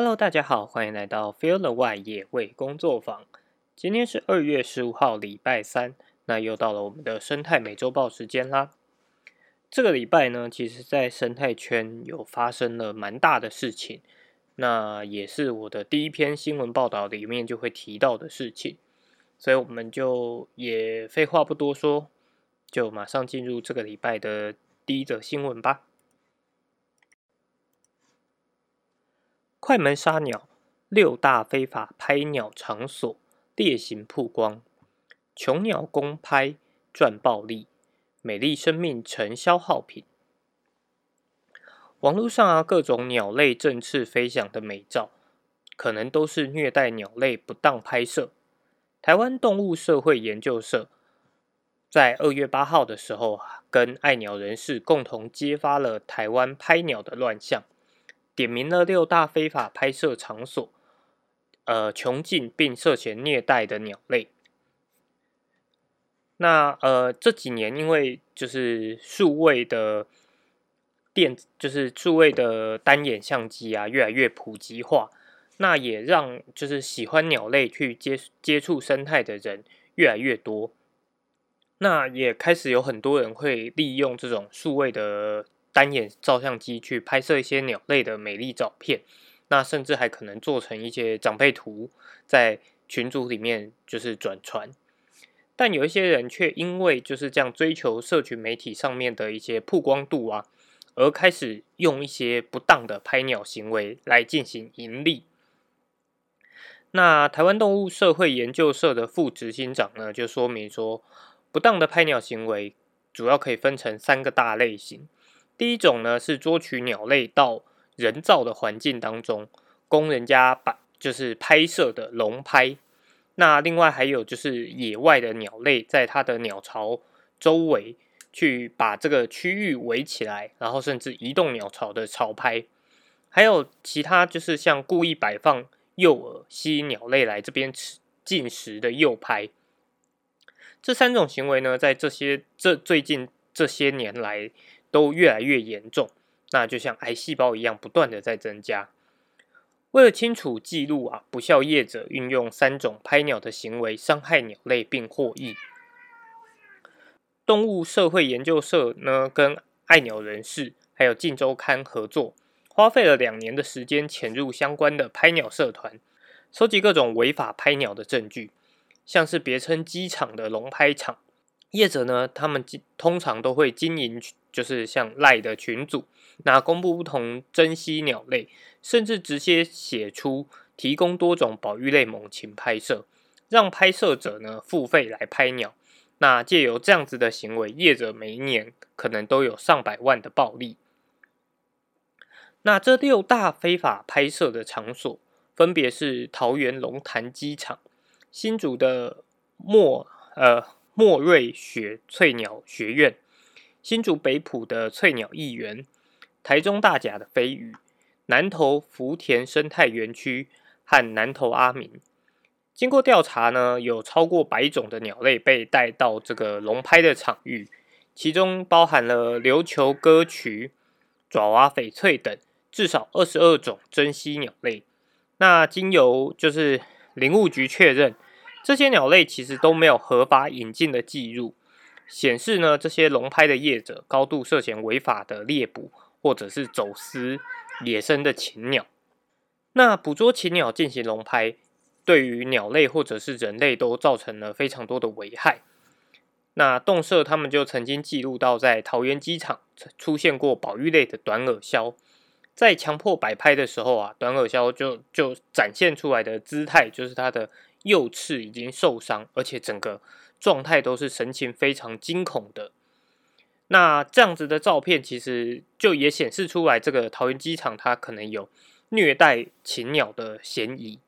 Hello，大家好，欢迎来到 Feel the Way 野味工作坊。今天是二月十五号，礼拜三，那又到了我们的生态美洲豹时间啦。这个礼拜呢，其实在生态圈有发生了蛮大的事情，那也是我的第一篇新闻报道里面就会提到的事情，所以我们就也废话不多说，就马上进入这个礼拜的第一则新闻吧。快门杀鸟，六大非法拍鸟场所烈行曝光，穷鸟公拍赚暴利，美丽生命成消耗品。网络上啊，各种鸟类振翅飞翔的美照，可能都是虐待鸟类不当拍摄。台湾动物社会研究社在二月八号的时候，跟爱鸟人士共同揭发了台湾拍鸟的乱象。点名了六大非法拍摄场所，呃，穷尽并涉嫌虐待的鸟类。那呃这几年因为就是数位的电，就是数位的单眼相机啊越来越普及化，那也让就是喜欢鸟类去接接触生态的人越来越多。那也开始有很多人会利用这种数位的。单眼照相机去拍摄一些鸟类的美丽照片，那甚至还可能做成一些长辈图，在群组里面就是转传。但有一些人却因为就是这样追求社群媒体上面的一些曝光度啊，而开始用一些不当的拍鸟行为来进行盈利。那台湾动物社会研究社的副执行长呢，就说明说，不当的拍鸟行为主要可以分成三个大类型。第一种呢是捉取鸟类到人造的环境当中，供人家把就是拍摄的笼拍。那另外还有就是野外的鸟类，在它的鸟巢周围去把这个区域围起来，然后甚至移动鸟巢的巢拍。还有其他就是像故意摆放诱饵，吸引鸟类来这边吃进食的诱拍。这三种行为呢，在这些这最近这些年来。都越来越严重，那就像癌细胞一样，不断的在增加。为了清楚记录啊，不孝业者运用三种拍鸟的行为伤害鸟类并获益。动物社会研究社呢，跟爱鸟人士还有镜周刊合作，花费了两年的时间，潜入相关的拍鸟社团，收集各种违法拍鸟的证据，像是别称机场的龙拍场业者呢，他们通常都会经营。就是像赖的群组，那公布不同珍稀鸟类，甚至直接写出提供多种保育类猛禽拍摄，让拍摄者呢付费来拍鸟。那借由这样子的行为，业者每一年可能都有上百万的暴利。那这六大非法拍摄的场所，分别是桃园龙潭机场、新竹的莫呃莫瑞雪翠鸟学院。新竹北浦的翠鸟艺园，台中大甲的飞鱼，南投福田生态园区和南投阿明，经过调查呢，有超过百种的鸟类被带到这个龙拍的场域，其中包含了琉球歌曲、爪哇翡翠等至少二十二种珍稀鸟类。那经由就是林务局确认，这些鸟类其实都没有合法引进的记录。显示呢，这些龙拍的业者高度涉嫌违法的猎捕或者是走私野生的禽鸟。那捕捉禽鸟进行龙拍，对于鸟类或者是人类都造成了非常多的危害。那动社他们就曾经记录到，在桃园机场出现过保育类的短耳鸮，在强迫摆拍的时候啊，短耳鸮就就展现出来的姿态，就是它的右翅已经受伤，而且整个。状态都是神情非常惊恐的。那这样子的照片，其实就也显示出来，这个桃园机场它可能有虐待禽鸟的嫌疑。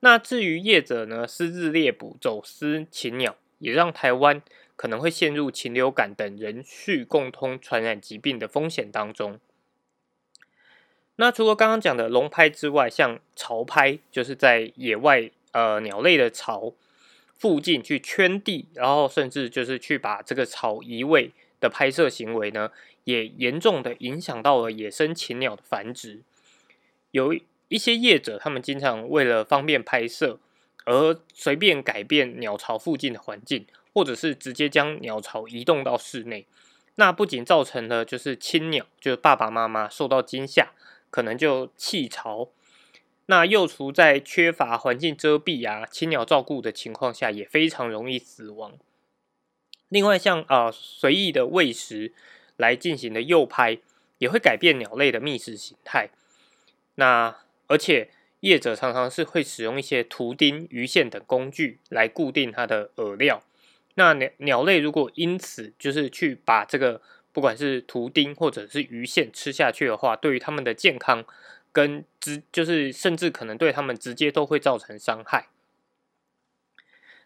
那至于业者呢，私自猎捕、走私禽鸟，也让台湾可能会陷入禽流感等人畜共通传染疾病的风险当中。那除了刚刚讲的龙拍之外，像潮拍，就是在野外呃鸟类的巢。附近去圈地，然后甚至就是去把这个巢移位的拍摄行为呢，也严重的影响到了野生禽鸟的繁殖。有一些业者，他们经常为了方便拍摄，而随便改变鸟巢附近的环境，或者是直接将鸟巢移动到室内。那不仅造成了就是亲鸟，就是爸爸妈妈受到惊吓，可能就弃巢。那幼雏在缺乏环境遮蔽啊、亲鸟照顾的情况下，也非常容易死亡。另外，像啊随意的喂食来进行的诱拍，也会改变鸟类的觅食形态。那而且业者常常是会使用一些图钉、鱼线等工具来固定它的饵料。那鸟鸟类如果因此就是去把这个不管是图钉或者是鱼线吃下去的话，对于它们的健康跟直就是甚至可能对他们直接都会造成伤害。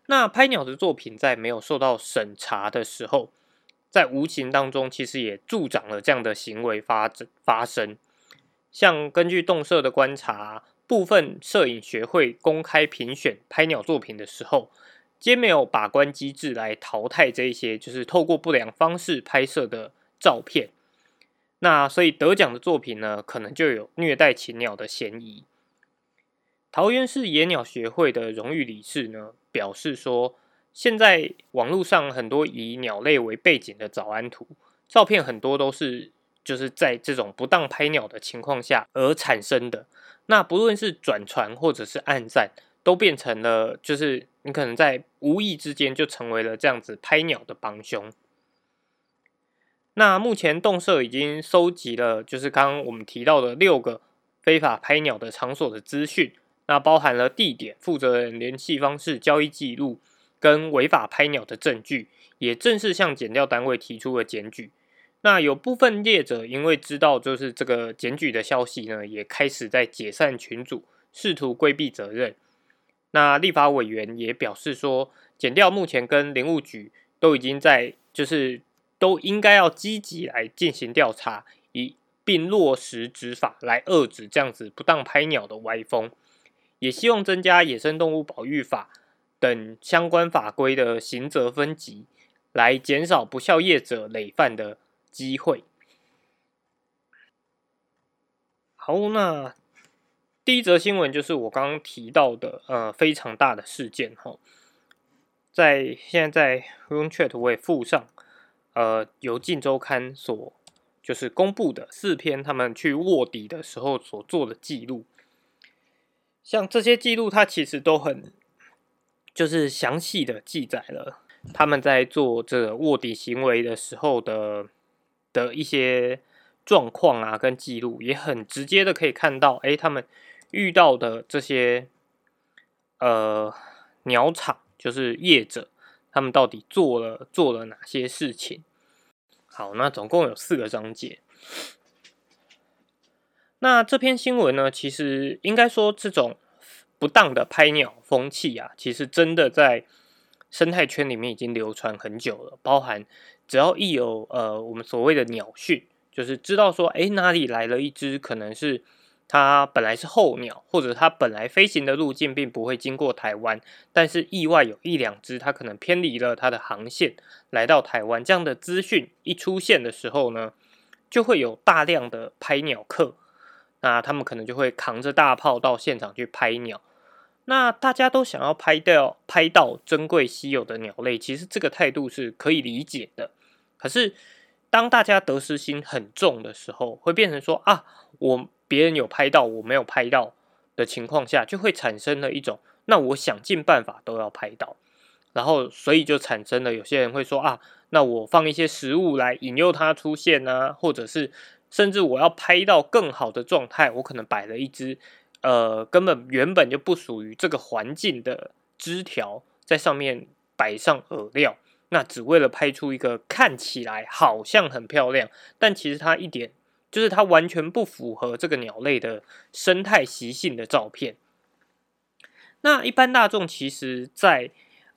那拍鸟的作品在没有受到审查的时候，在无形当中其实也助长了这样的行为发发生。像根据动社的观察，部分摄影学会公开评选拍鸟作品的时候，皆没有把关机制来淘汰这一些就是透过不良方式拍摄的照片。那所以得奖的作品呢，可能就有虐待禽鸟的嫌疑。桃园市野鸟学会的荣誉理事呢表示说，现在网络上很多以鸟类为背景的早安图照片，很多都是。就是在这种不当拍鸟的情况下而产生的。那不论是转传或者是暗赞，都变成了，就是你可能在无意之间就成为了这样子拍鸟的帮凶。那目前动社已经收集了，就是刚刚我们提到的六个非法拍鸟的场所的资讯，那包含了地点、负责人联系方式、交易记录跟违法拍鸟的证据，也正式向检调单位提出了检举。那有部分业者因为知道就是这个检举的消息呢，也开始在解散群组，试图规避责任。那立法委员也表示说，检调目前跟林务局都已经在，就是都应该要积极来进行调查，以并落实执法来遏止这样子不当拍鸟的歪风。也希望增加野生动物保育法等相关法规的刑责分级，来减少不孝业者累犯的。机会。好，那第一则新闻就是我刚刚提到的，呃，非常大的事件哈，在现在在 Room Chat 我也附上，呃，由《镜周刊》所就是公布的四篇他们去卧底的时候所做的记录，像这些记录，它其实都很就是详细的记载了他们在做这个卧底行为的时候的。的一些状况啊，跟记录也很直接的可以看到，哎，他们遇到的这些呃鸟场，就是业者，他们到底做了做了哪些事情？好，那总共有四个章节。那这篇新闻呢，其实应该说，这种不当的拍鸟风气啊，其实真的在生态圈里面已经流传很久了，包含。只要一有呃，我们所谓的鸟讯，就是知道说，哎，哪里来了一只，可能是它本来是候鸟，或者它本来飞行的路径并不会经过台湾，但是意外有一两只，它可能偏离了它的航线，来到台湾。这样的资讯一出现的时候呢，就会有大量的拍鸟客，那他们可能就会扛着大炮到现场去拍鸟。那大家都想要拍到拍到珍贵稀有的鸟类，其实这个态度是可以理解的。可是，当大家得失心很重的时候，会变成说啊，我别人有拍到，我没有拍到的情况下，就会产生了一种，那我想尽办法都要拍到，然后所以就产生了有些人会说啊，那我放一些食物来引诱它出现啊，或者是甚至我要拍到更好的状态，我可能摆了一只呃根本原本就不属于这个环境的枝条在上面摆上饵料。那只为了拍出一个看起来好像很漂亮，但其实它一点就是它完全不符合这个鸟类的生态习性的照片。那一般大众其实，在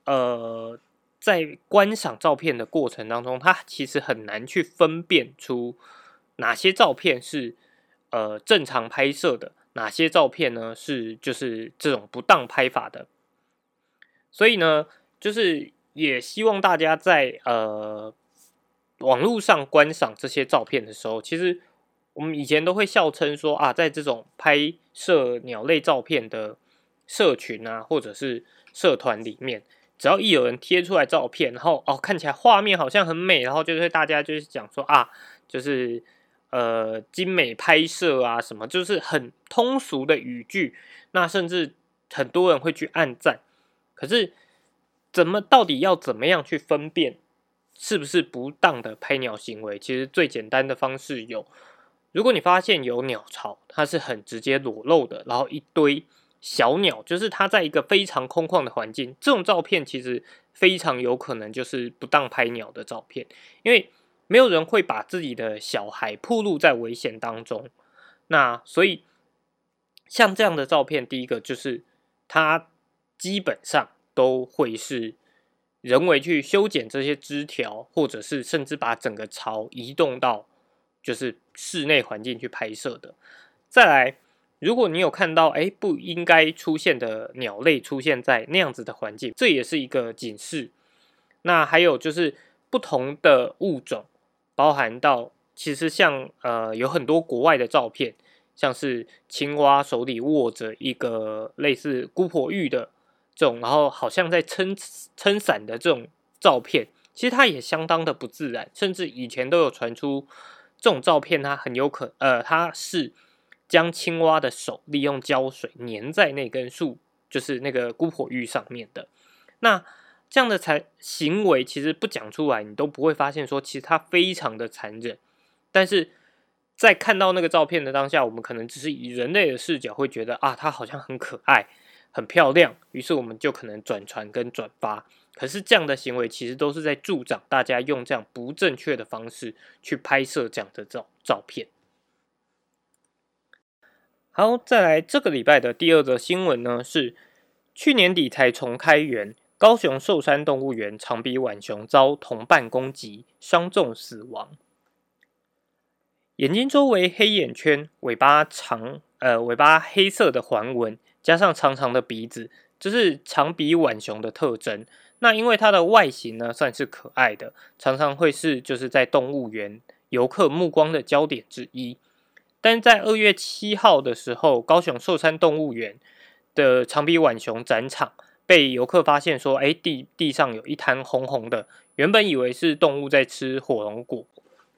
呃在观赏照片的过程当中，他其实很难去分辨出哪些照片是呃正常拍摄的，哪些照片呢是就是这种不当拍法的。所以呢，就是。也希望大家在呃网络上观赏这些照片的时候，其实我们以前都会笑称说啊，在这种拍摄鸟类照片的社群啊，或者是社团里面，只要一有人贴出来照片，然后哦看起来画面好像很美，然后就是大家就是讲说啊，就是呃精美拍摄啊什么，就是很通俗的语句，那甚至很多人会去按赞。可是怎么到底要怎么样去分辨是不是不当的拍鸟行为？其实最简单的方式有。如果你发现有鸟巢，它是很直接裸露的，然后一堆小鸟，就是它在一个非常空旷的环境，这种照片其实非常有可能就是不当拍鸟的照片，因为没有人会把自己的小孩暴露在危险当中。那所以像这样的照片，第一个就是它基本上都会是人为去修剪这些枝条，或者是甚至把整个巢移动到。就是室内环境去拍摄的。再来，如果你有看到哎不应该出现的鸟类出现在那样子的环境，这也是一个警示。那还有就是不同的物种，包含到其实像呃有很多国外的照片，像是青蛙手里握着一个类似姑婆玉的这种，然后好像在撑撑伞的这种照片，其实它也相当的不自然，甚至以前都有传出。这种照片，它很有可，呃，它是将青蛙的手利用胶水粘在那根树，就是那个姑婆玉上面的。那这样的残行为，其实不讲出来，你都不会发现说，其实它非常的残忍。但是在看到那个照片的当下，我们可能只是以人类的视角会觉得啊，它好像很可爱、很漂亮，于是我们就可能转传跟转发。可是这样的行为其实都是在助长大家用这样不正确的方式去拍摄这样的照照片。好，再来这个礼拜的第二则新闻呢，是去年底才重开园，高雄寿山动物园长鼻浣熊遭同伴攻击，伤重死亡。眼睛周围黑眼圈，尾巴长，呃，尾巴黑色的环纹，加上长长的鼻子，这是长鼻浣熊的特征。那因为它的外形呢，算是可爱的，常常会是就是在动物园游客目光的焦点之一。但在二月七号的时候，高雄寿山动物园的长鼻浣熊展场被游客发现说，哎，地地上有一滩红红的，原本以为是动物在吃火龙果，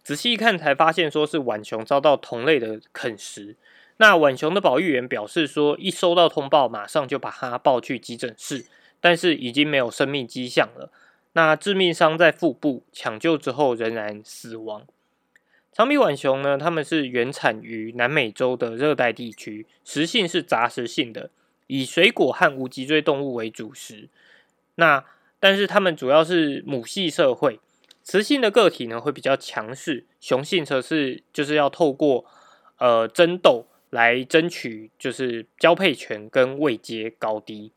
仔细一看才发现说是浣熊遭到同类的啃食。那浣熊的保育员表示说，一收到通报，马上就把它抱去急诊室。但是已经没有生命迹象了。那致命伤在腹部，抢救之后仍然死亡。长鼻浣熊呢？它们是原产于南美洲的热带地区，食性是杂食性的，以水果和无脊椎动物为主食。那但是它们主要是母系社会，雌性的个体呢会比较强势，雄性则是就是要透过呃争斗来争取就是交配权跟位阶高低。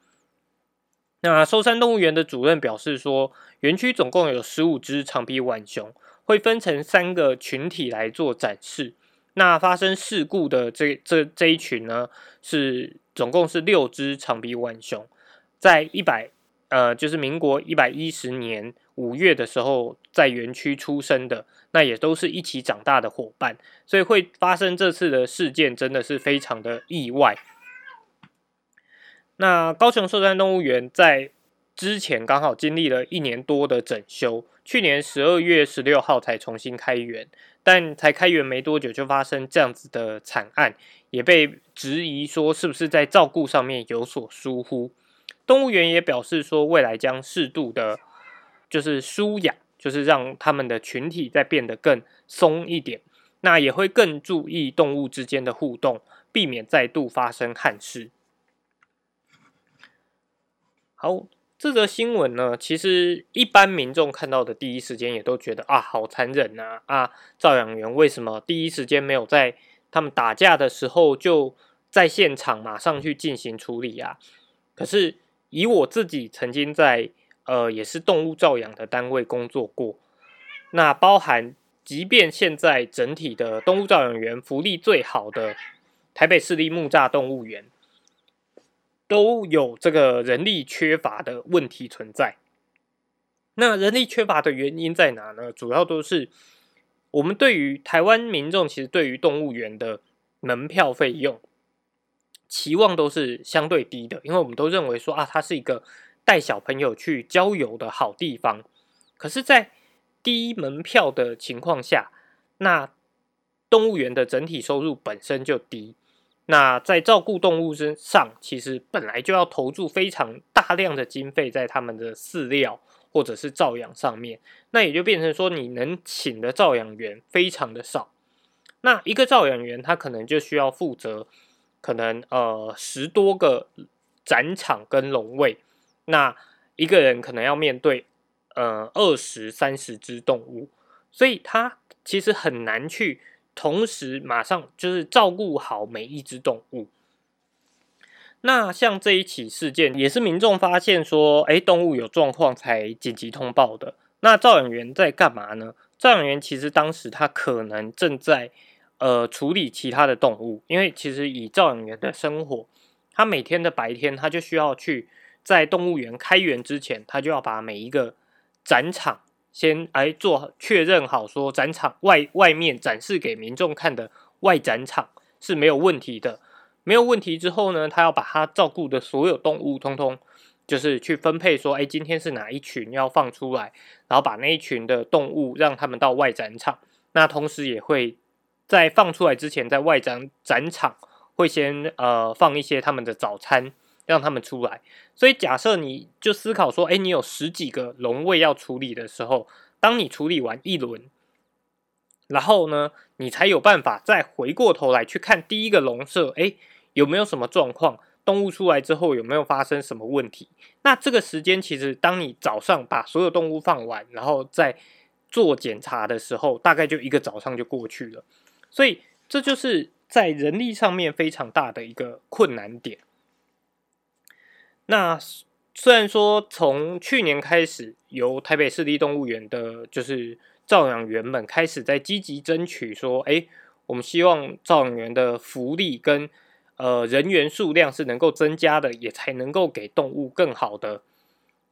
那寿山动物园的主任表示说，园区总共有十五只长鼻浣熊，会分成三个群体来做展示。那发生事故的这这这一群呢，是总共是六只长鼻浣熊，在一百呃，就是民国一百一十年五月的时候，在园区出生的，那也都是一起长大的伙伴，所以会发生这次的事件，真的是非常的意外。那高雄寿山动物园在之前刚好经历了一年多的整修，去年十二月十六号才重新开园，但才开园没多久就发生这样子的惨案，也被质疑说是不是在照顾上面有所疏忽。动物园也表示说，未来将适度的，就是舒养，就是让他们的群体再变得更松一点，那也会更注意动物之间的互动，避免再度发生憾事。好，这则新闻呢，其实一般民众看到的第一时间也都觉得啊，好残忍呐！啊，照养员为什么第一时间没有在他们打架的时候就在现场马上去进行处理啊？可是以我自己曾经在呃也是动物照养的单位工作过，那包含即便现在整体的动物照养员福利最好的台北市立木栅动物园。都有这个人力缺乏的问题存在。那人力缺乏的原因在哪呢？主要都是我们对于台湾民众，其实对于动物园的门票费用期望都是相对低的，因为我们都认为说啊，它是一个带小朋友去郊游的好地方。可是，在低门票的情况下，那动物园的整体收入本身就低。那在照顾动物身上，其实本来就要投注非常大量的经费在他们的饲料或者是照养上面，那也就变成说，你能请的照养员非常的少。那一个照养员，他可能就需要负责可能呃十多个展场跟笼位，那一个人可能要面对呃二十三十只动物，所以他其实很难去。同时，马上就是照顾好每一只动物。那像这一起事件，也是民众发现说，哎，动物有状况才紧急通报的。那照养员在干嘛呢？照养员其实当时他可能正在呃处理其他的动物，因为其实以照养员的生活，他每天的白天他就需要去在动物园开园之前，他就要把每一个展场。先来做确认好，说展场外外面展示给民众看的外展场是没有问题的。没有问题之后呢，他要把他照顾的所有动物，通通就是去分配，说，哎，今天是哪一群要放出来，然后把那一群的动物让他们到外展场。那同时也会在放出来之前，在外展展场会先呃放一些他们的早餐。让他们出来，所以假设你就思考说，哎，你有十几个笼位要处理的时候，当你处理完一轮，然后呢，你才有办法再回过头来去看第一个笼舍，哎，有没有什么状况？动物出来之后有没有发生什么问题？那这个时间其实，当你早上把所有动物放完，然后再做检查的时候，大概就一个早上就过去了。所以这就是在人力上面非常大的一个困难点。那虽然说从去年开始，由台北市立动物园的，就是照养员们开始在积极争取，说，哎，我们希望照养员的福利跟呃人员数量是能够增加的，也才能够给动物更好的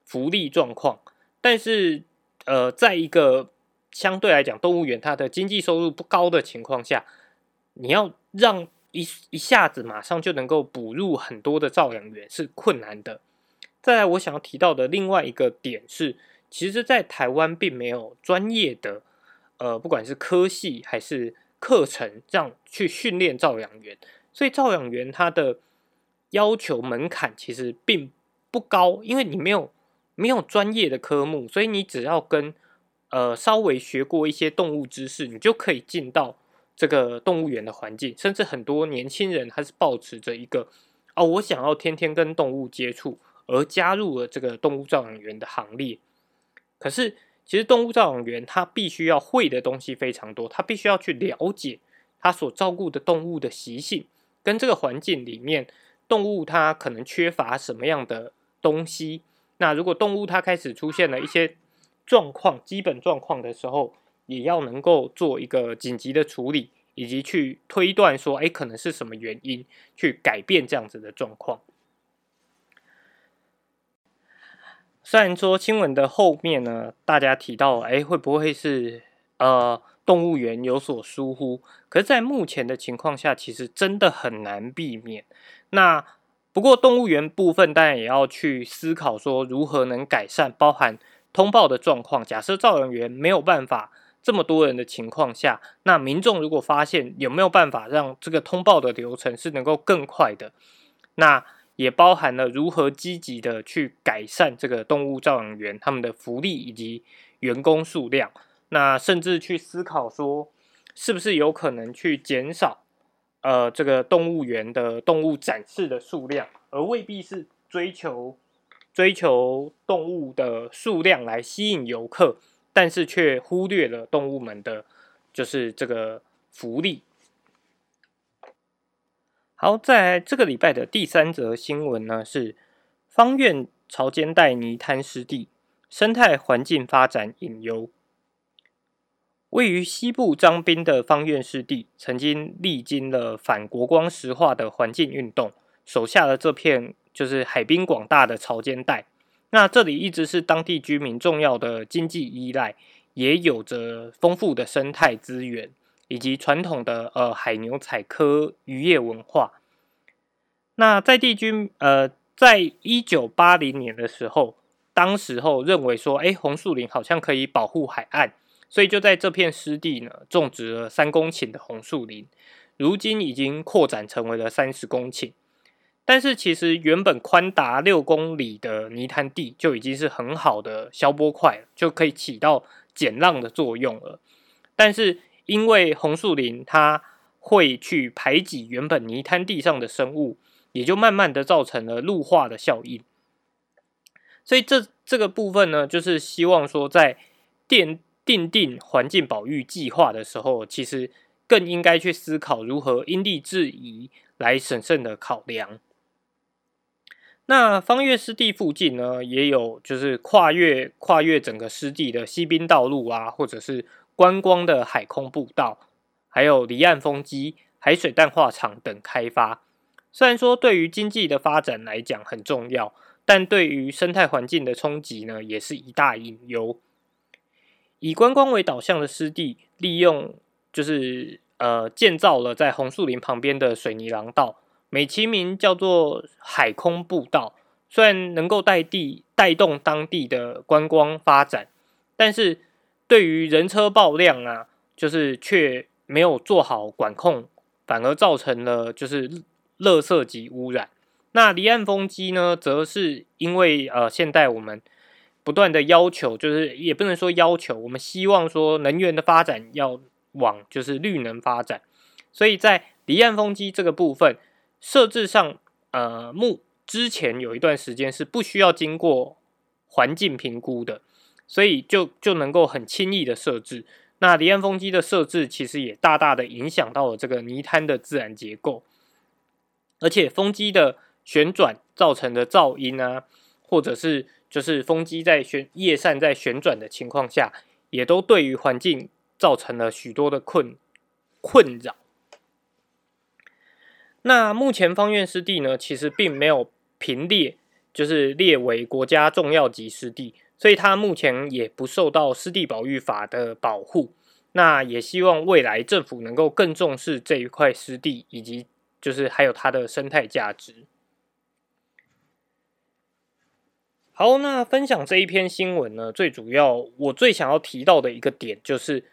福利状况。但是，呃，在一个相对来讲，动物园它的经济收入不高的情况下，你要让一一下子马上就能够补入很多的照养员是困难的。再来，我想要提到的另外一个点是，其实，在台湾并没有专业的，呃，不管是科系还是课程，这样去训练照养员，所以照养员他的要求门槛其实并不高，因为你没有没有专业的科目，所以你只要跟呃稍微学过一些动物知识，你就可以进到。这个动物园的环境，甚至很多年轻人他是保持着一个哦，我想要天天跟动物接触，而加入了这个动物照养员的行列。可是，其实动物照养员他必须要会的东西非常多，他必须要去了解他所照顾的动物的习性，跟这个环境里面动物它可能缺乏什么样的东西。那如果动物它开始出现了一些状况，基本状况的时候，也要能够做一个紧急的处理，以及去推断说，哎，可能是什么原因去改变这样子的状况。虽然说新闻的后面呢，大家提到，哎，会不会是呃动物园有所疏忽？可是，在目前的情况下，其实真的很难避免。那不过动物园部分，当然也要去思考说，如何能改善，包含通报的状况。假设照养员没有办法。这么多人的情况下，那民众如果发现有没有办法让这个通报的流程是能够更快的，那也包含了如何积极的去改善这个动物照养员他们的福利以及员工数量，那甚至去思考说，是不是有可能去减少呃这个动物园的动物展示的数量，而未必是追求追求动物的数量来吸引游客。但是却忽略了动物们的，就是这个福利。好，在这个礼拜的第三则新闻呢，是方院潮间带泥滩湿地生态环境发展隐忧。位于西部张滨的方院湿地，曾经历经了反国光石化的环境运动，手下的这片就是海滨广大的潮间带。那这里一直是当地居民重要的经济依赖，也有着丰富的生态资源，以及传统的呃海牛采科渔业文化。那在地军呃，在一九八零年的时候，当时候认为说，哎，红树林好像可以保护海岸，所以就在这片湿地呢种植了三公顷的红树林，如今已经扩展成为了三十公顷。但是其实原本宽达六公里的泥滩地就已经是很好的消波块，就可以起到减浪的作用了。但是因为红树林它会去排挤原本泥滩地上的生物。也就慢慢的造成了陆化的效应，所以这这个部分呢，就是希望说在奠定定环境保育计划的时候，其实更应该去思考如何因地制宜来审慎的考量。那方岳湿地附近呢，也有就是跨越跨越整个湿地的西滨道路啊，或者是观光的海空步道，还有离岸风机、海水淡化厂等开发。虽然说对于经济的发展来讲很重要，但对于生态环境的冲击呢，也是一大隐忧。以观光为导向的湿地，利用就是呃建造了在红树林旁边的水泥廊道，美其名叫做海空步道。虽然能够带地带动当地的观光发展，但是对于人车爆量啊，就是却没有做好管控，反而造成了就是。垃圾及污染，那离岸风机呢，则是因为呃，现在我们不断的要求，就是也不能说要求，我们希望说能源的发展要往就是绿能发展，所以在离岸风机这个部分设置上，呃，目之前有一段时间是不需要经过环境评估的，所以就就能够很轻易的设置。那离岸风机的设置其实也大大的影响到了这个泥滩的自然结构。而且风机的旋转造成的噪音啊，或者是就是风机在旋叶扇在旋转的情况下，也都对于环境造成了许多的困困扰。那目前方院湿地呢，其实并没有评列，就是列为国家重要级湿地，所以它目前也不受到湿地保育法的保护。那也希望未来政府能够更重视这一块湿地以及。就是还有它的生态价值。好，那分享这一篇新闻呢，最主要我最想要提到的一个点就是，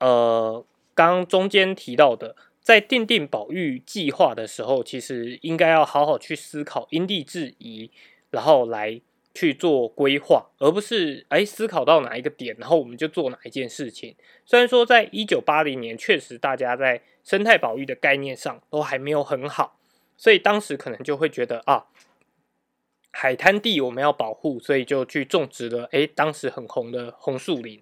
呃，刚中间提到的，在定定保育计划的时候，其实应该要好好去思考因地制宜，然后来去做规划，而不是哎思考到哪一个点，然后我们就做哪一件事情。虽然说在一九八零年，确实大家在生态保育的概念上都还没有很好，所以当时可能就会觉得啊，海滩地我们要保护，所以就去种植了。诶，当时很红的红树林，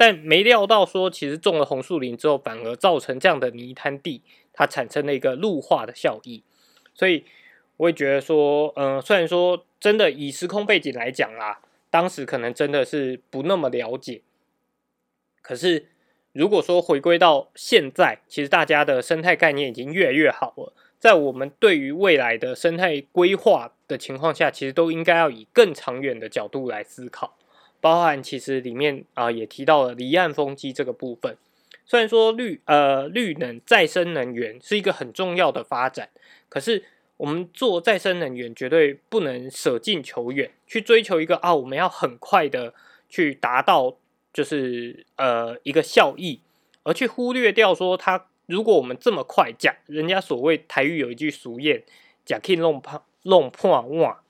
但没料到说，其实种了红树林之后，反而造成这样的泥滩地，它产生了一个陆化的效益。所以我也觉得说，嗯，虽然说真的以时空背景来讲啦，当时可能真的是不那么了解，可是。如果说回归到现在，其实大家的生态概念已经越来越好了。在我们对于未来的生态规划的情况下，其实都应该要以更长远的角度来思考。包含其实里面啊也提到了离岸风机这个部分。虽然说绿呃绿能再生能源是一个很重要的发展，可是我们做再生能源绝对不能舍近求远，去追求一个啊我们要很快的去达到。就是呃一个效益，而去忽略掉说它，如果我们这么快讲，人家所谓台语有一句俗谚，讲 king 弄破弄破哇，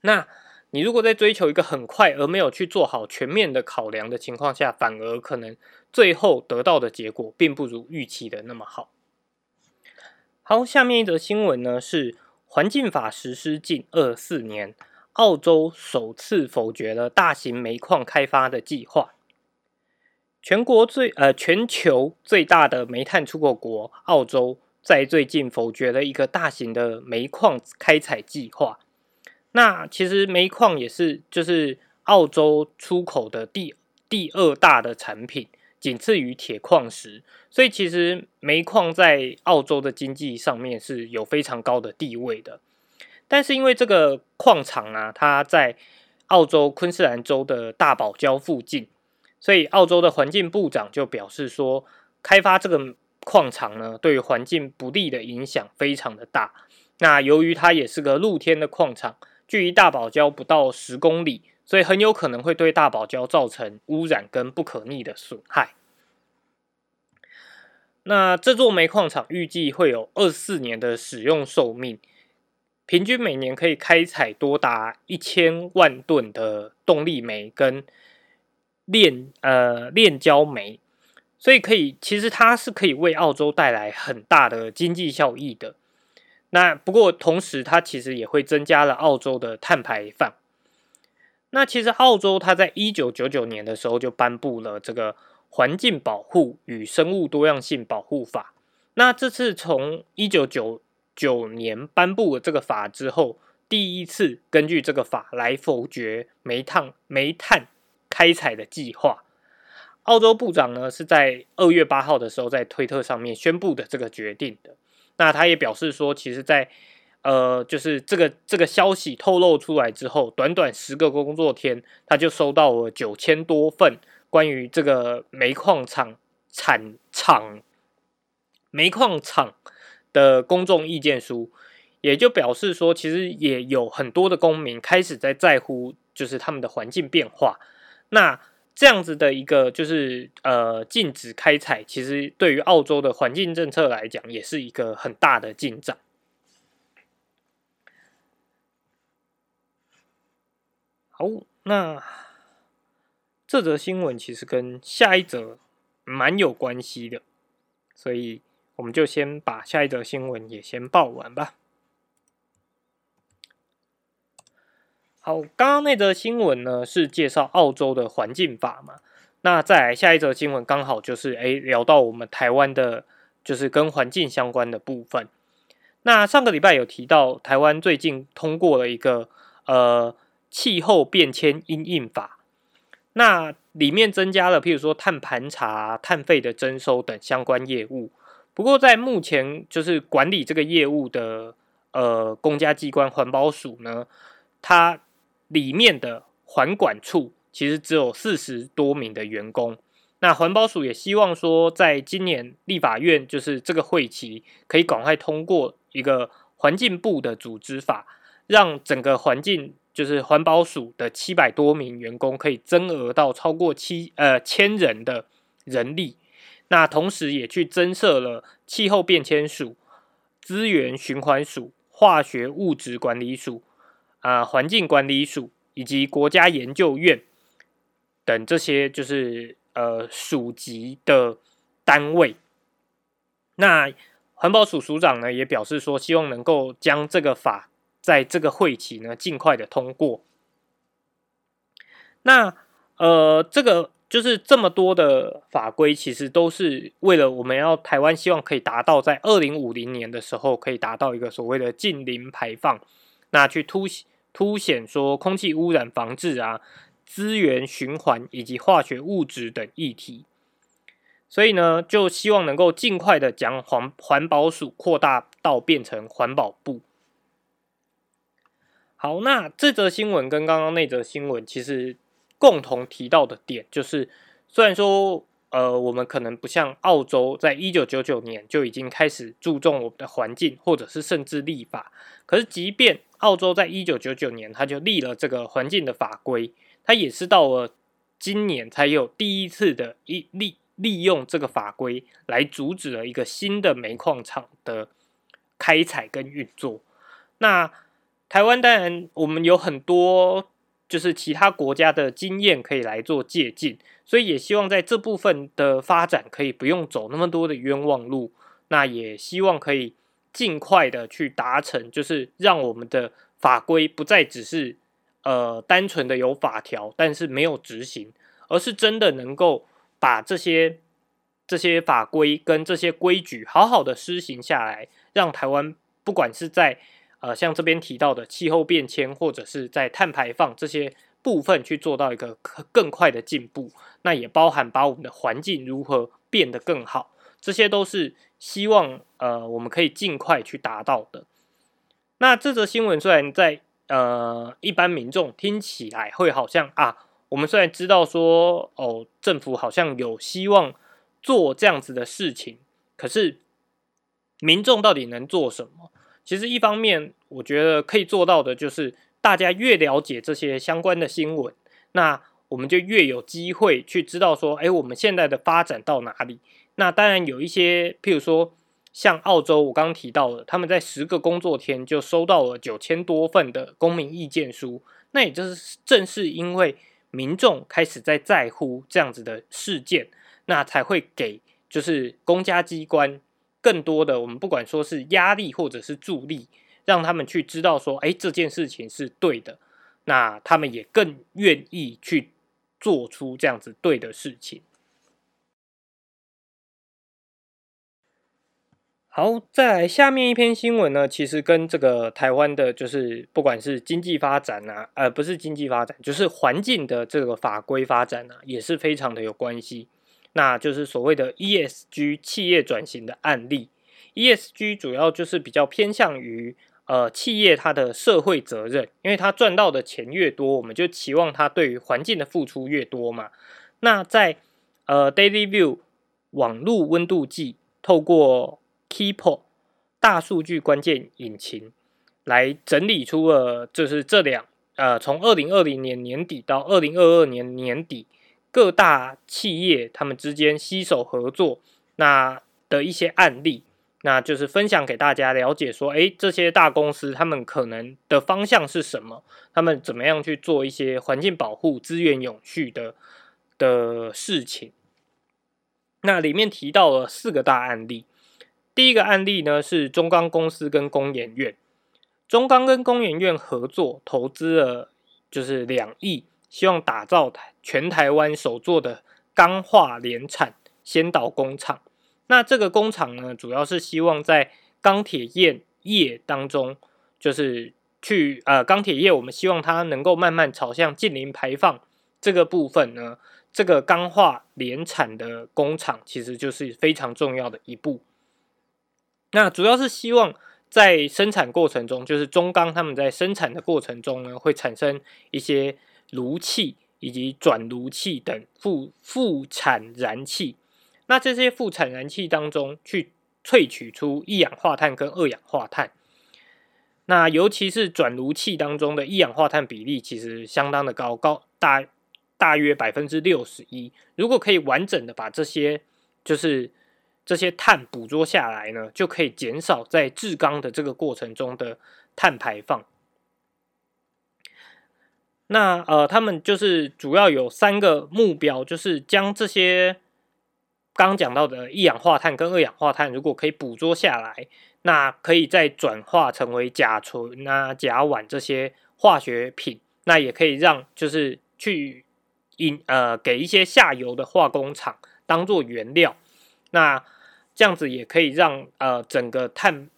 那你如果在追求一个很快而没有去做好全面的考量的情况下，反而可能最后得到的结果并不如预期的那么好。好，下面一则新闻呢是环境法实施近二四年。澳洲首次否决了大型煤矿开发的计划。全国最呃全球最大的煤炭出口国澳洲，在最近否决了一个大型的煤矿开采计划。那其实煤矿也是就是澳洲出口的第第二大的产品，仅次于铁矿石。所以其实煤矿在澳洲的经济上面是有非常高的地位的。但是因为这个矿场啊，它在澳洲昆士兰州的大堡礁附近，所以澳洲的环境部长就表示说，开发这个矿场呢，对环境不利的影响非常的大。那由于它也是个露天的矿场，距离大堡礁不到十公里，所以很有可能会对大堡礁造成污染跟不可逆的损害。那这座煤矿场预计会有二四年的使用寿命，平均每年可以开采多达一千万吨的动力煤跟炼呃炼焦煤，所以可以其实它是可以为澳洲带来很大的经济效益的。那不过同时，它其实也会增加了澳洲的碳排放。那其实澳洲它在一九九九年的时候就颁布了这个《环境保护与生物多样性保护法》。那这次从一九九九年颁布了这个法之后，第一次根据这个法来否决煤炭煤炭开采的计划。澳洲部长呢是在二月八号的时候在推特上面宣布的这个决定的。那他也表示说，其实，在呃，就是这个这个消息透露出来之后，短短十个工作天，他就收到了九千多份关于这个煤矿厂产厂煤矿厂的公众意见书，也就表示说，其实也有很多的公民开始在在乎，就是他们的环境变化。那这样子的一个就是呃禁止开采，其实对于澳洲的环境政策来讲，也是一个很大的进展。好，那这则新闻其实跟下一则蛮有关系的，所以我们就先把下一则新闻也先报完吧。好，刚刚那则新闻呢是介绍澳洲的环境法嘛？那再来下一则新闻，刚好就是诶聊到我们台湾的，就是跟环境相关的部分。那上个礼拜有提到，台湾最近通过了一个呃气候变迁因应法，那里面增加了譬如说碳盘查、碳费的征收等相关业务。不过在目前就是管理这个业务的呃公家机关环保署呢，它里面的环管处其实只有四十多名的员工。那环保署也希望说，在今年立法院就是这个会期，可以赶快通过一个环境部的组织法，让整个环境就是环保署的七百多名员工可以增额到超过七呃千人的人力。那同时也去增设了气候变迁署、资源循环署、化学物质管理署。啊，环境管理署以及国家研究院等这些就是呃署级的单位。那环保署署长呢也表示说，希望能够将这个法在这个会期呢尽快的通过。那呃，这个就是这么多的法规，其实都是为了我们要台湾希望可以达到在二零五零年的时候可以达到一个所谓的近零排放，那去凸显。凸显说空气污染防治啊、资源循环以及化学物质等议题，所以呢，就希望能够尽快的将环环保署扩大到变成环保部。好，那这则新闻跟刚刚那则新闻其实共同提到的点就是，虽然说呃，我们可能不像澳洲，在一九九九年就已经开始注重我们的环境，或者是甚至立法，可是即便澳洲在一九九九年，他就立了这个环境的法规，他也是到了今年才有第一次的一利利用这个法规来阻止了一个新的煤矿厂的开采跟运作。那台湾当然我们有很多就是其他国家的经验可以来做借鉴，所以也希望在这部分的发展可以不用走那么多的冤枉路，那也希望可以。尽快的去达成，就是让我们的法规不再只是呃单纯的有法条，但是没有执行，而是真的能够把这些这些法规跟这些规矩好好的施行下来，让台湾不管是在呃像这边提到的气候变迁，或者是在碳排放这些部分去做到一个更快的进步，那也包含把我们的环境如何变得更好。这些都是希望呃我们可以尽快去达到的。那这则新闻虽然在呃一般民众听起来会好像啊，我们虽然知道说哦，政府好像有希望做这样子的事情，可是民众到底能做什么？其实一方面，我觉得可以做到的就是大家越了解这些相关的新闻，那我们就越有机会去知道说，哎，我们现在的发展到哪里？那当然有一些，譬如说像澳洲，我刚刚提到了，他们在十个工作天就收到了九千多份的公民意见书，那也就是正是因为民众开始在在乎这样子的事件，那才会给就是公家机关。更多的，我们不管说是压力或者是助力，让他们去知道说，哎，这件事情是对的，那他们也更愿意去做出这样子对的事情。好，再来下面一篇新闻呢，其实跟这个台湾的，就是不管是经济发展啊，呃，不是经济发展，就是环境的这个法规发展啊，也是非常的有关系。那就是所谓的 ESG 企业转型的案例。ESG 主要就是比较偏向于呃企业它的社会责任，因为它赚到的钱越多，我们就期望它对于环境的付出越多嘛。那在呃 Daily View 网络温度计透过 Keepo 大数据关键引擎来整理出了，就是这两呃从二零二零年年底到二零二二年年底。各大企业他们之间携手合作，那的一些案例，那就是分享给大家了解，说，哎，这些大公司他们可能的方向是什么？他们怎么样去做一些环境保护、资源永续的的事情？那里面提到了四个大案例。第一个案例呢是中钢公司跟工研院，中钢跟工研院合作投资了就是两亿。希望打造台全台湾首座的钢化联产先导工厂。那这个工厂呢，主要是希望在钢铁业业当中，就是去呃钢铁业，我们希望它能够慢慢朝向近零排放这个部分呢。这个钢化联产的工厂其实就是非常重要的一步。那主要是希望在生产过程中，就是中钢他们在生产的过程中呢，会产生一些。炉气以及转炉气等副副产燃气，那这些副产燃气当中去萃取出一氧化碳跟二氧化碳，那尤其是转炉气当中的一氧化碳比例其实相当的高，高大大约百分之六十一。如果可以完整的把这些就是这些碳捕捉下来呢，就可以减少在制钢的这个过程中的碳排放。那呃，他们就是主要有三个目标，就是将这些刚讲到的一氧化碳跟二氧化碳，如果可以捕捉下来，那可以再转化成为甲醇啊、甲烷这些化学品，那也可以让就是去引呃给一些下游的化工厂当做原料，那这样子也可以让呃整个碳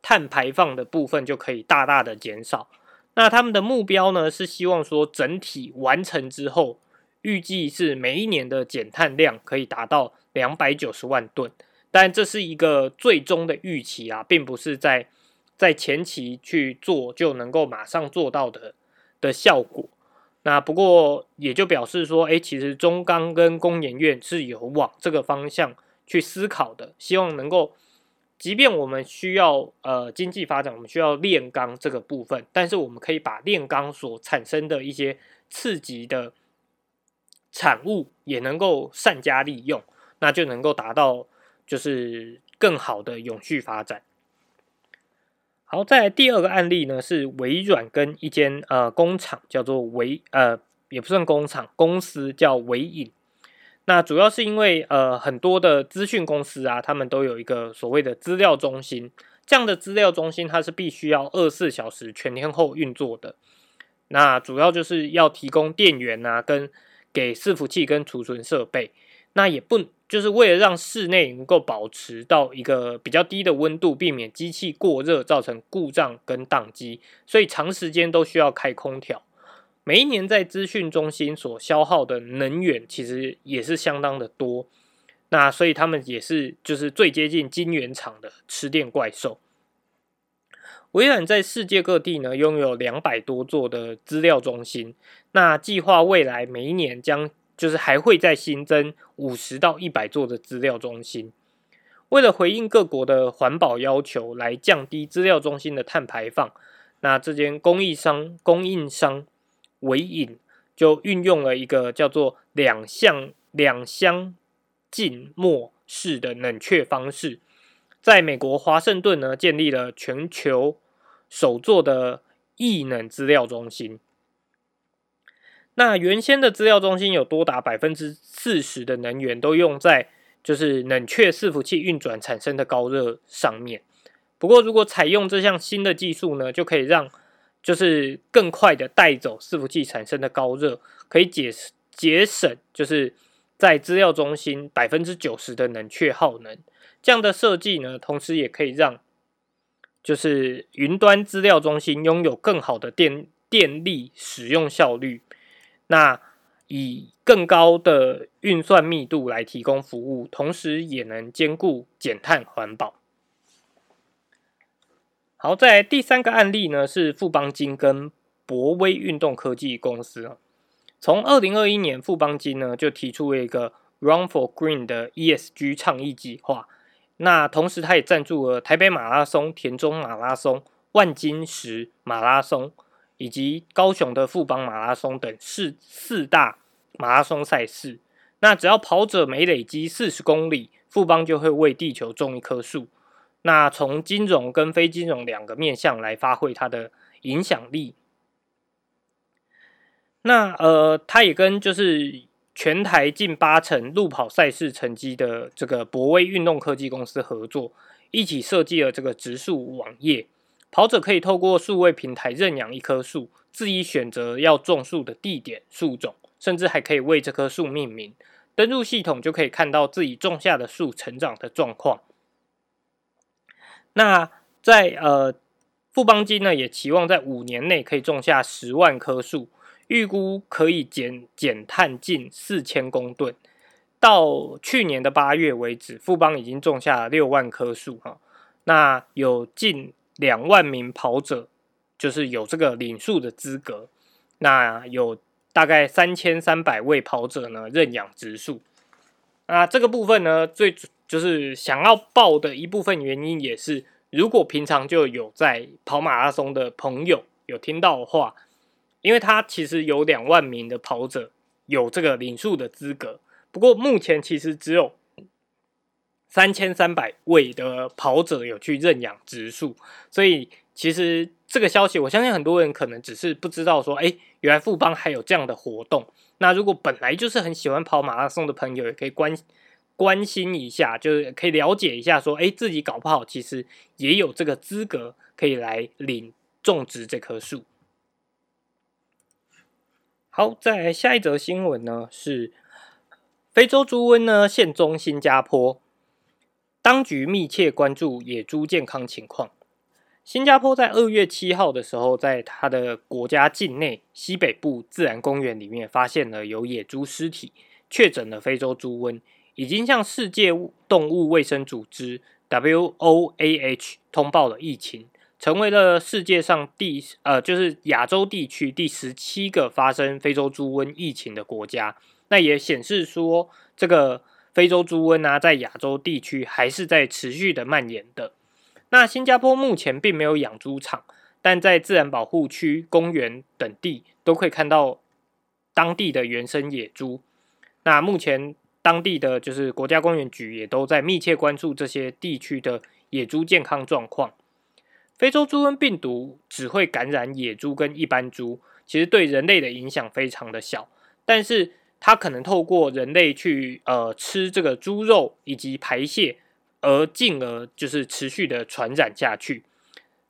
碳排放的部分就可以大大的减少。那他们的目标呢，是希望说整体完成之后，预计是每一年的减碳量可以达到两百九十万吨。但这是一个最终的预期啊，并不是在在前期去做就能够马上做到的的效果。那不过也就表示说，哎，其实中钢跟工研院是有往这个方向去思考的，希望能够。即便我们需要呃经济发展，我们需要炼钢这个部分，但是我们可以把炼钢所产生的一些刺激的产物也能够善加利用，那就能够达到就是更好的永续发展。好，在第二个案例呢，是微软跟一间呃工厂叫做微呃也不算工厂公司叫微影。那主要是因为，呃，很多的资讯公司啊，他们都有一个所谓的资料中心，这样的资料中心它是必须要二十四小时全天候运作的。那主要就是要提供电源啊，跟给伺服器跟储存设备。那也不就是为了让室内能够保持到一个比较低的温度，避免机器过热造成故障跟宕机，所以长时间都需要开空调。每一年在资讯中心所消耗的能源，其实也是相当的多。那所以他们也是就是最接近晶圆厂的吃电怪兽。微软在世界各地呢拥有两百多座的资料中心，那计划未来每一年将就是还会再新增五十到一百座的资料中心。为了回应各国的环保要求，来降低资料中心的碳排放，那这间供应商供应商微影就运用了一个叫做两相两相浸没式的冷却方式，在美国华盛顿呢建立了全球首座的异冷资料中心。那原先的资料中心有多达百分之四十的能源都用在。就是冷却伺服器运转产生的高热上面。不过，如果采用这项新的技术呢，就可以让就是更快的带走伺服器产生的高热，可以节节省就是在资料中心百分之九十的冷却耗能。这样的设计呢，同时也可以让就是云端资料中心拥有更好的电电力使用效率。那以更高的运算密度来提供服务，同时也能兼顾减碳环保。好，在第三个案例呢，是富邦金跟博威运动科技公司啊。从二零二一年，富邦金呢就提出了一个 Run for Green 的 ESG 倡议计划。那同时，他也赞助了台北马拉松、田中马拉松、万金石马拉松以及高雄的富邦马拉松等四四大。马拉松赛事，那只要跑者每累积四十公里，富邦就会为地球种一棵树。那从金融跟非金融两个面向来发挥它的影响力。那呃，它也跟就是全台近八成路跑赛事成绩的这个博威运动科技公司合作，一起设计了这个植树网页。跑者可以透过数位平台认养一棵树，自己选择要种树的地点、树种。甚至还可以为这棵树命名，登录系统就可以看到自己种下的树成长的状况。那在呃富邦金呢，也期望在五年内可以种下十万棵树，预估可以减减碳近四千公吨。到去年的八月为止，富邦已经种下六万棵树哈。那有近两万名跑者，就是有这个领树的资格。那有。大概三千三百位跑者呢认养植树，那这个部分呢，最就是想要报的一部分原因也是，如果平常就有在跑马拉松的朋友有听到的话，因为他其实有两万名的跑者有这个领数的资格，不过目前其实只有三千三百位的跑者有去认养植树，所以其实。这个消息，我相信很多人可能只是不知道，说，哎，原来富邦还有这样的活动。那如果本来就是很喜欢跑马拉松的朋友，也可以关关心一下，就是可以了解一下，说，哎，自己搞不好其实也有这个资格可以来领种植这棵树。好，在下一则新闻呢，是非洲猪瘟呢现中新加坡，当局密切关注野猪健康情况。新加坡在二月七号的时候，在它的国家境内西北部自然公园里面发现了有野猪尸体，确诊了非洲猪瘟，已经向世界动物卫生组织 （WOAH） 通报了疫情，成为了世界上第呃就是亚洲地区第十七个发生非洲猪瘟疫情的国家。那也显示说，这个非洲猪瘟啊，在亚洲地区还是在持续的蔓延的。那新加坡目前并没有养猪场，但在自然保护区、公园等地都可以看到当地的原生野猪。那目前当地的就是国家公园局也都在密切关注这些地区的野猪健康状况。非洲猪瘟病毒只会感染野猪跟一般猪，其实对人类的影响非常的小，但是它可能透过人类去呃吃这个猪肉以及排泄。而进而就是持续的传染下去，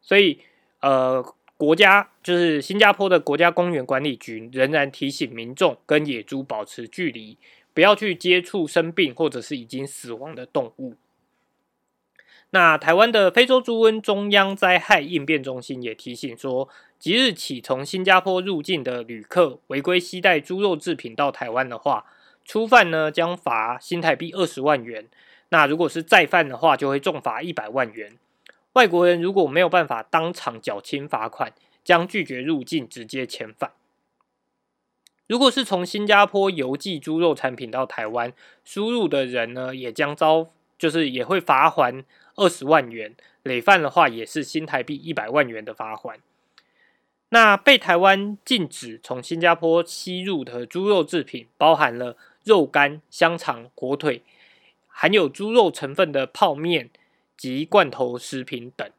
所以呃，国家就是新加坡的国家公园管理局仍然提醒民众跟野猪保持距离，不要去接触生病或者是已经死亡的动物。那台湾的非洲猪瘟中央灾害应变中心也提醒说，即日起从新加坡入境的旅客违规携带猪肉制品到台湾的话，初犯呢将罚新台币二十万元。那如果是再犯的话，就会重罚一百万元。外国人如果没有办法当场缴清罚款，将拒绝入境，直接遣返。如果是从新加坡邮寄猪肉产品到台湾输入的人呢，也将遭就是也会罚还二十万元，累犯的话也是新台币一百万元的罚款。那被台湾禁止从新加坡吸入的猪肉制品，包含了肉干、香肠、火腿，含有猪肉成分的泡面及罐头食品等。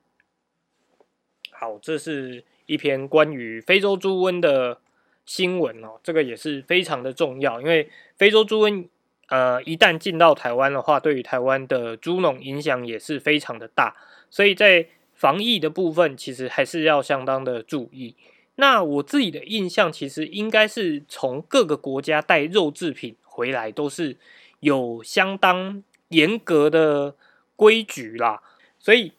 好，这是一篇关于非洲猪瘟的。新闻哦，这个也是非常的重要，因为非洲猪瘟，呃，一旦进到台湾的话，对于台湾的猪农影响也是非常的大，所以在防疫的部分，其实还是要相当的注意。那我自己的印象，其实应该是从各个国家带肉制品回来，都是有相当严格的规矩啦，所以。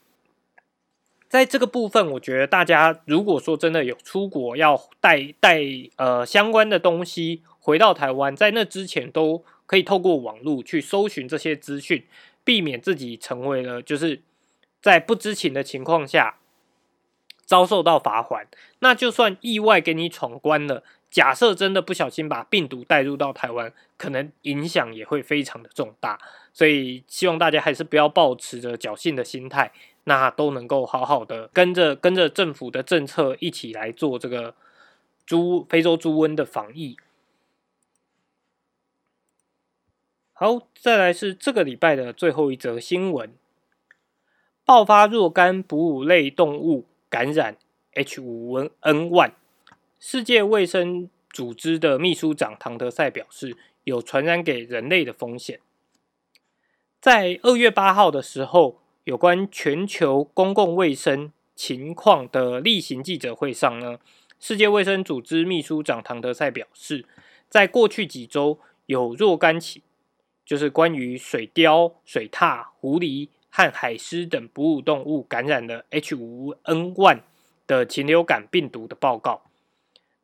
在这个部分，我觉得大家如果说真的有出国要带带呃相关的东西回到台湾，在那之前都可以透过网络去搜寻这些资讯，避免自己成为了就是在不知情的情况下遭受到罚款。那就算意外给你闯关了，假设真的不小心把病毒带入到台湾，可能影响也会非常的重大。所以希望大家还是不要抱持着侥幸的心态。那都能够好好的跟着跟着政府的政策一起来做这个猪非洲猪瘟的防疫。好，再来是这个礼拜的最后一则新闻：爆发若干哺乳类动物感染 H5N N 1，。世界卫生组织的秘书长唐德赛表示，有传染给人类的风险。在二月八号的时候。有关全球公共卫生情况的例行记者会上呢，世界卫生组织秘书长唐德赛表示，在过去几周有若干起，就是关于水貂、水獭、狐狸和海狮等哺乳动物感染了 H5N1 的禽流感病毒的报告。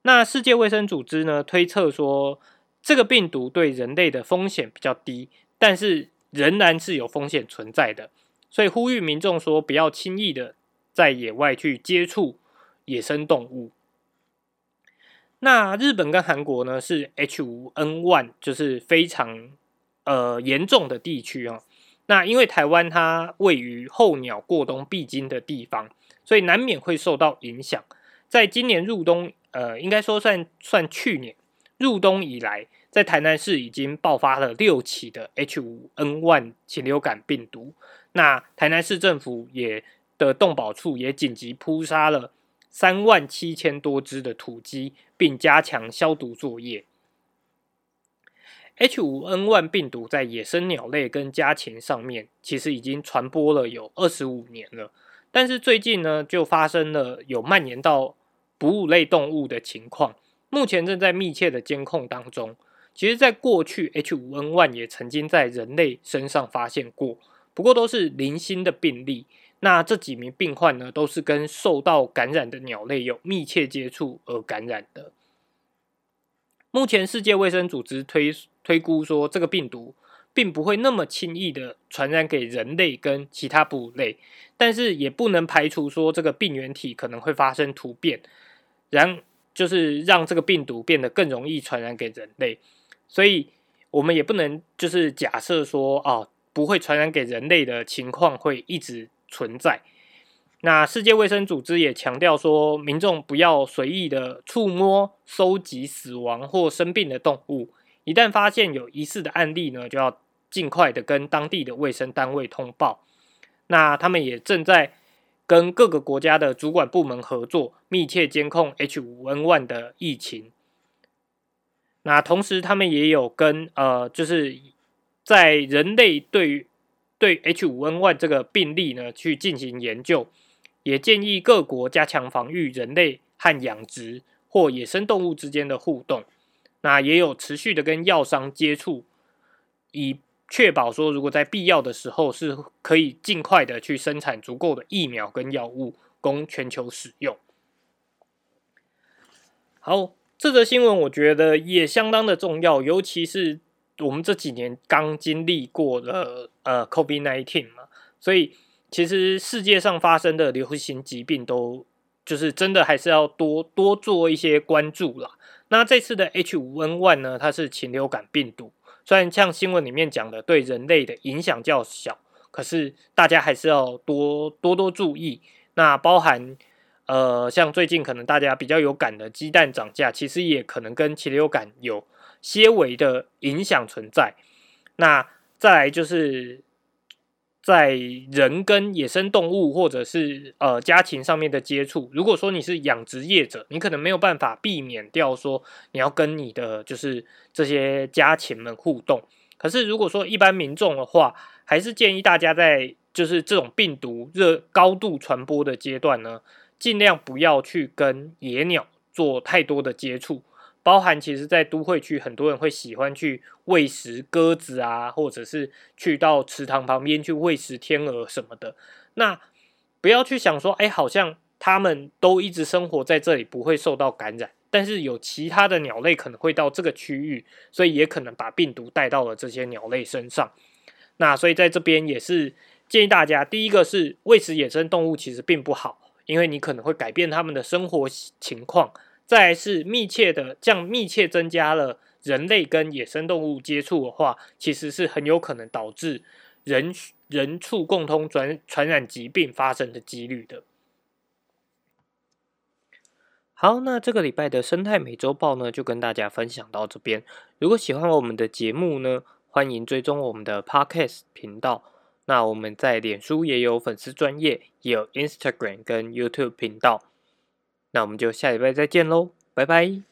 那世界卫生组织呢推测说，这个病毒对人类的风险比较低，但是仍然是有风险存在的。所以呼吁民众说，不要轻易的在野外去接触野生动物。那日本跟韩国呢，是 H5N1 就是非常呃严重的地区哦。那因为台湾它位于候鸟过冬必经的地方，所以难免会受到影响。在今年入冬，呃，应该说算算去年入冬以来，在台南市已经爆发了六起的 H5N1 禽流感病毒。那台南市政府也的动保处也紧急扑杀了三万七千多只的土鸡，并加强消毒作业。H5N1 病毒在野生鸟类跟家禽上面，其实已经传播了有二十五年了，但是最近呢，就发生了有蔓延到哺乳类动物的情况，目前正在密切的监控当中。其实，在过去，H5N1 也曾经在人类身上发现过。不过都是零星的病例，那这几名病患呢，都是跟受到感染的鸟类有密切接触而感染的。目前世界卫生组织推推估说，这个病毒并不会那么轻易的传染给人类跟其他哺乳类，但是也不能排除说这个病原体可能会发生突变，然就是让这个病毒变得更容易传染给人类，所以我们也不能就是假设说啊。不会传染给人类的情况会一直存在。那世界卫生组织也强调说，民众不要随意的触摸、收集死亡或生病的动物。一旦发现有疑似的案例呢，就要尽快的跟当地的卫生单位通报。那他们也正在跟各个国家的主管部门合作，密切监控 H5N1 的疫情。那同时，他们也有跟呃，就是。在人类对对 H5N1 这个病例呢，去进行研究，也建议各国加强防御人类和养殖或野生动物之间的互动。那也有持续的跟药商接触，以确保说，如果在必要的时候，是可以尽快的去生产足够的疫苗跟药物，供全球使用。好，这则新闻我觉得也相当的重要，尤其是。我们这几年刚经历过了呃，COVID nineteen 嘛，所以其实世界上发生的流行疾病都就是真的还是要多多做一些关注啦。那这次的 H5N1 呢，它是禽流感病毒，虽然像新闻里面讲的对人类的影响较小，可是大家还是要多多多注意。那包含呃，像最近可能大家比较有感的鸡蛋涨价，其实也可能跟禽流感有些微的影响存在。那再来就是在人跟野生动物或者是呃家禽上面的接触，如果说你是养殖业者，你可能没有办法避免掉说你要跟你的就是这些家禽们互动。可是如果说一般民众的话，还是建议大家在就是这种病毒热高度传播的阶段呢，尽量不要去跟野鸟做太多的接触。包含其实，在都会区，很多人会喜欢去喂食鸽子啊，或者是去到池塘旁边去喂食天鹅什么的。那不要去想说，哎，好像他们都一直生活在这里，不会受到感染。但是有其他的鸟类可能会到这个区域，所以也可能把病毒带到了这些鸟类身上。那所以在这边也是建议大家，第一个是喂食野生动物其实并不好，因为你可能会改变他们的生活情况。再是密切的，这样密切增加了人类跟野生动物接触的话，其实是很有可能导致人人畜共通传传染疾病发生的几率的。好，那这个礼拜的生态美洲报呢，就跟大家分享到这边。如果喜欢我们的节目呢，欢迎追踪我们的 Podcast 频道。那我们在脸书也有粉丝专业，也有 Instagram 跟 YouTube 频道。那我们就下礼拜再见喽，拜拜。